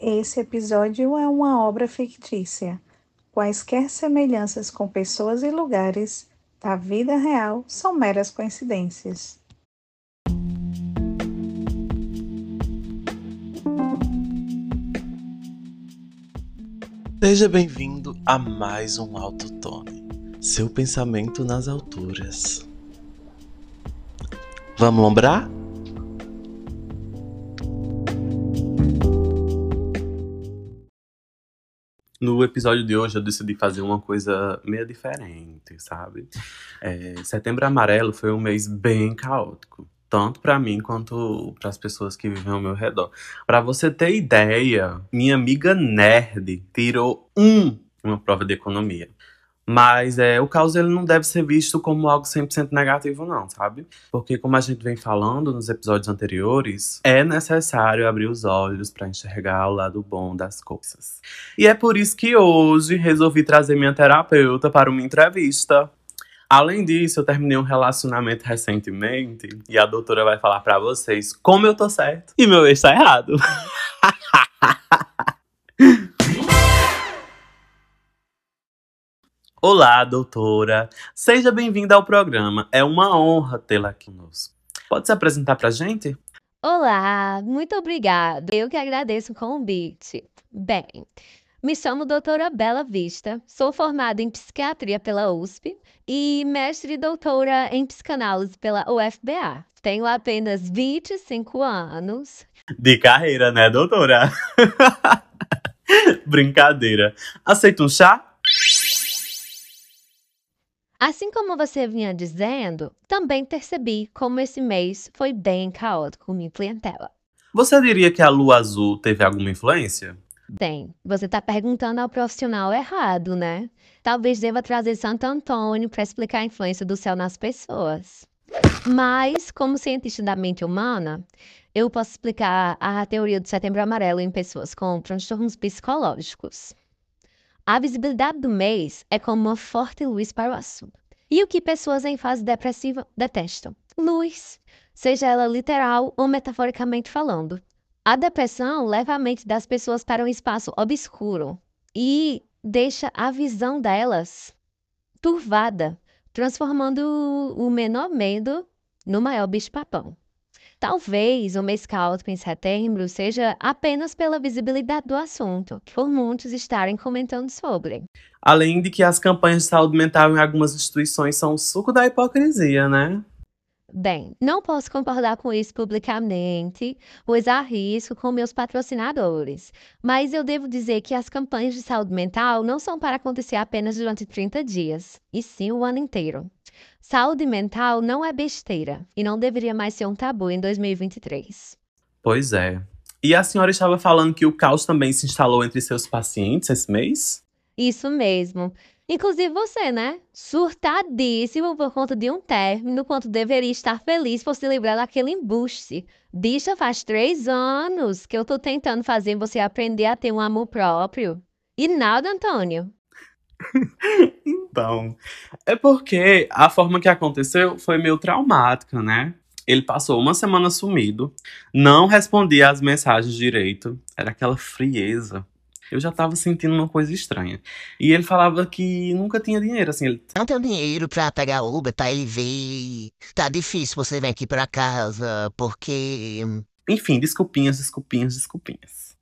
Esse episódio é uma obra fictícia. Quaisquer semelhanças com pessoas e lugares da vida real são meras coincidências. Seja bem-vindo a mais um Alto Tone, seu pensamento nas alturas. Vamos lombrar? No episódio de hoje eu decidi fazer uma coisa meio diferente, sabe? É, Setembro Amarelo foi um mês bem caótico, tanto para mim quanto para as pessoas que vivem ao meu redor. Para você ter ideia, minha amiga nerd tirou um uma prova de economia. Mas é, o caos ele não deve ser visto como algo 100% negativo, não, sabe? Porque, como a gente vem falando nos episódios anteriores, é necessário abrir os olhos para enxergar o lado bom das coisas. E é por isso que hoje resolvi trazer minha terapeuta para uma entrevista. Além disso, eu terminei um relacionamento recentemente e a doutora vai falar para vocês como eu tô certo e meu ex tá errado. Olá, doutora. Seja bem-vinda ao programa. É uma honra tê-la aqui conosco. Pode se apresentar pra gente? Olá, muito obrigada. Eu que agradeço o convite. Bem, me chamo doutora Bela Vista, sou formada em psiquiatria pela USP e mestre e doutora em psicanálise pela UFBA. Tenho apenas 25 anos. De carreira, né, doutora? Brincadeira. Aceita um chá? Assim como você vinha dizendo, também percebi como esse mês foi bem caótico com minha clientela. Você diria que a lua azul teve alguma influência? Tem. Você está perguntando ao profissional errado, né? Talvez deva trazer Santo Antônio para explicar a influência do céu nas pessoas. Mas, como cientista da mente humana, eu posso explicar a teoria do setembro amarelo em pessoas com transtornos psicológicos. A visibilidade do mês é como uma forte luz para o assunto. E o que pessoas em fase depressiva detestam? Luz, seja ela literal ou metaforicamente falando. A depressão leva a mente das pessoas para um espaço obscuro e deixa a visão delas turvada, transformando o menor medo no maior bicho-papão. Talvez o mês caótico em setembro seja apenas pela visibilidade do assunto, por muitos estarem comentando sobre. Além de que as campanhas de saúde mental em algumas instituições são o suco da hipocrisia, né? Bem, não posso concordar com isso publicamente, pois há risco com meus patrocinadores. Mas eu devo dizer que as campanhas de saúde mental não são para acontecer apenas durante 30 dias, e sim o ano inteiro. Saúde mental não é besteira e não deveria mais ser um tabu em 2023. Pois é. E a senhora estava falando que o caos também se instalou entre seus pacientes esse mês? Isso mesmo. Inclusive você, né? Surtadíssimo por conta de um término, quanto deveria estar feliz por se livrar daquele embuste. Bicha, faz três anos que eu tô tentando fazer você aprender a ter um amor próprio. E nada, Antônio. então, é porque a forma que aconteceu foi meio traumática, né? Ele passou uma semana sumido, não respondia as mensagens direito, era aquela frieza. Eu já tava sentindo uma coisa estranha. E ele falava que nunca tinha dinheiro, assim. Ele... Não tenho dinheiro pra pegar Uber, pra ele ver. Tá difícil você vir aqui pra casa, porque. Enfim, desculpinhas, desculpinhas, desculpinhas.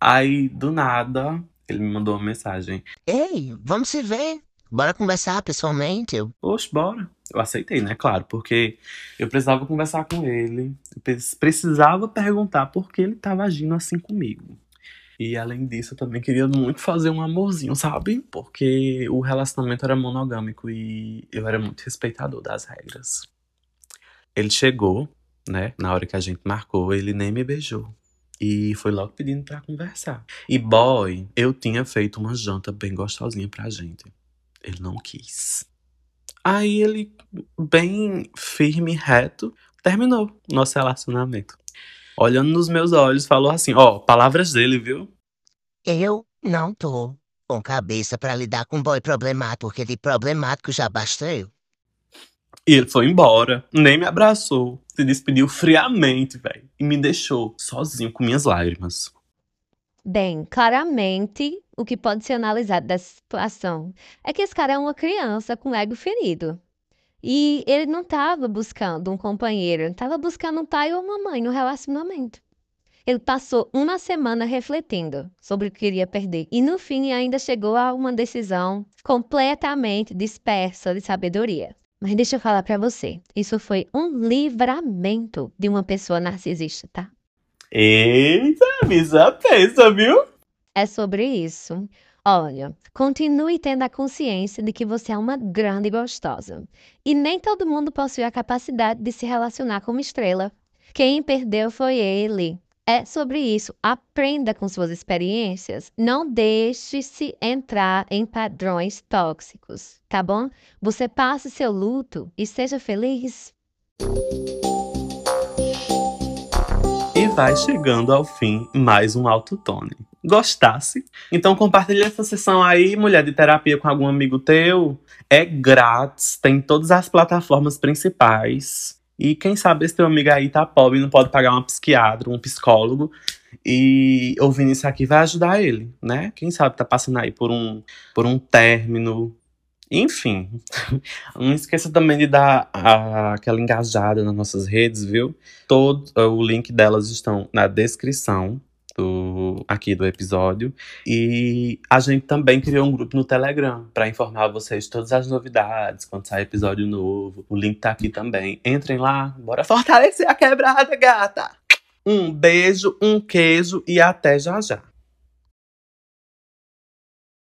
Aí, do nada, ele me mandou uma mensagem. Ei, vamos se ver. Bora conversar pessoalmente. Oxe, bora. Eu aceitei, né? Claro, porque eu precisava conversar com ele. Eu precisava perguntar por que ele tava agindo assim comigo. E além disso, eu também queria muito fazer um amorzinho, sabe? Porque o relacionamento era monogâmico e eu era muito respeitador das regras. Ele chegou, né? Na hora que a gente marcou, ele nem me beijou. E foi logo pedindo pra conversar. E boy, eu tinha feito uma janta bem gostosinha pra gente. Ele não quis. Aí ele, bem firme e reto, terminou nosso relacionamento olhando nos meus olhos, falou assim: Ó, palavras dele, viu? Eu não tô com cabeça para lidar com boy problemático, porque de problemático já basta eu. E ele foi embora, nem me abraçou, se despediu friamente, velho, e me deixou sozinho com minhas lágrimas. Bem, claramente, o que pode ser analisado dessa situação é que esse cara é uma criança com ego ferido. E ele não estava buscando um companheiro, ele estava buscando um pai ou uma mãe no relacionamento. Ele passou uma semana refletindo sobre o que queria perder e no fim ainda chegou a uma decisão completamente dispersa de sabedoria. Mas deixa eu falar para você, isso foi um livramento de uma pessoa narcisista, tá? Eita, misa pensa, viu? É sobre isso. Olha, continue tendo a consciência de que você é uma grande gostosa. E nem todo mundo possui a capacidade de se relacionar com uma estrela. Quem perdeu foi ele. É sobre isso. Aprenda com suas experiências. Não deixe-se entrar em padrões tóxicos, tá bom? Você passe seu luto e seja feliz. E vai chegando ao fim mais um autotone. Gostasse? Então compartilhe essa sessão aí, mulher de terapia com algum amigo teu. É grátis, tem todas as plataformas principais. E quem sabe esse teu amigo aí tá pobre e não pode pagar uma psiquiatra, um psicólogo. E ouvindo isso aqui vai ajudar ele, né? Quem sabe tá passando aí por um, por um término. Enfim, não esqueça também de dar a, aquela engajada nas nossas redes, viu? Todo o link delas estão na descrição do, aqui do episódio. E a gente também criou um grupo no Telegram para informar vocês todas as novidades, quando sai episódio novo. O link tá aqui também. Entrem lá, bora fortalecer a quebrada, gata! Um beijo, um queijo e até já já.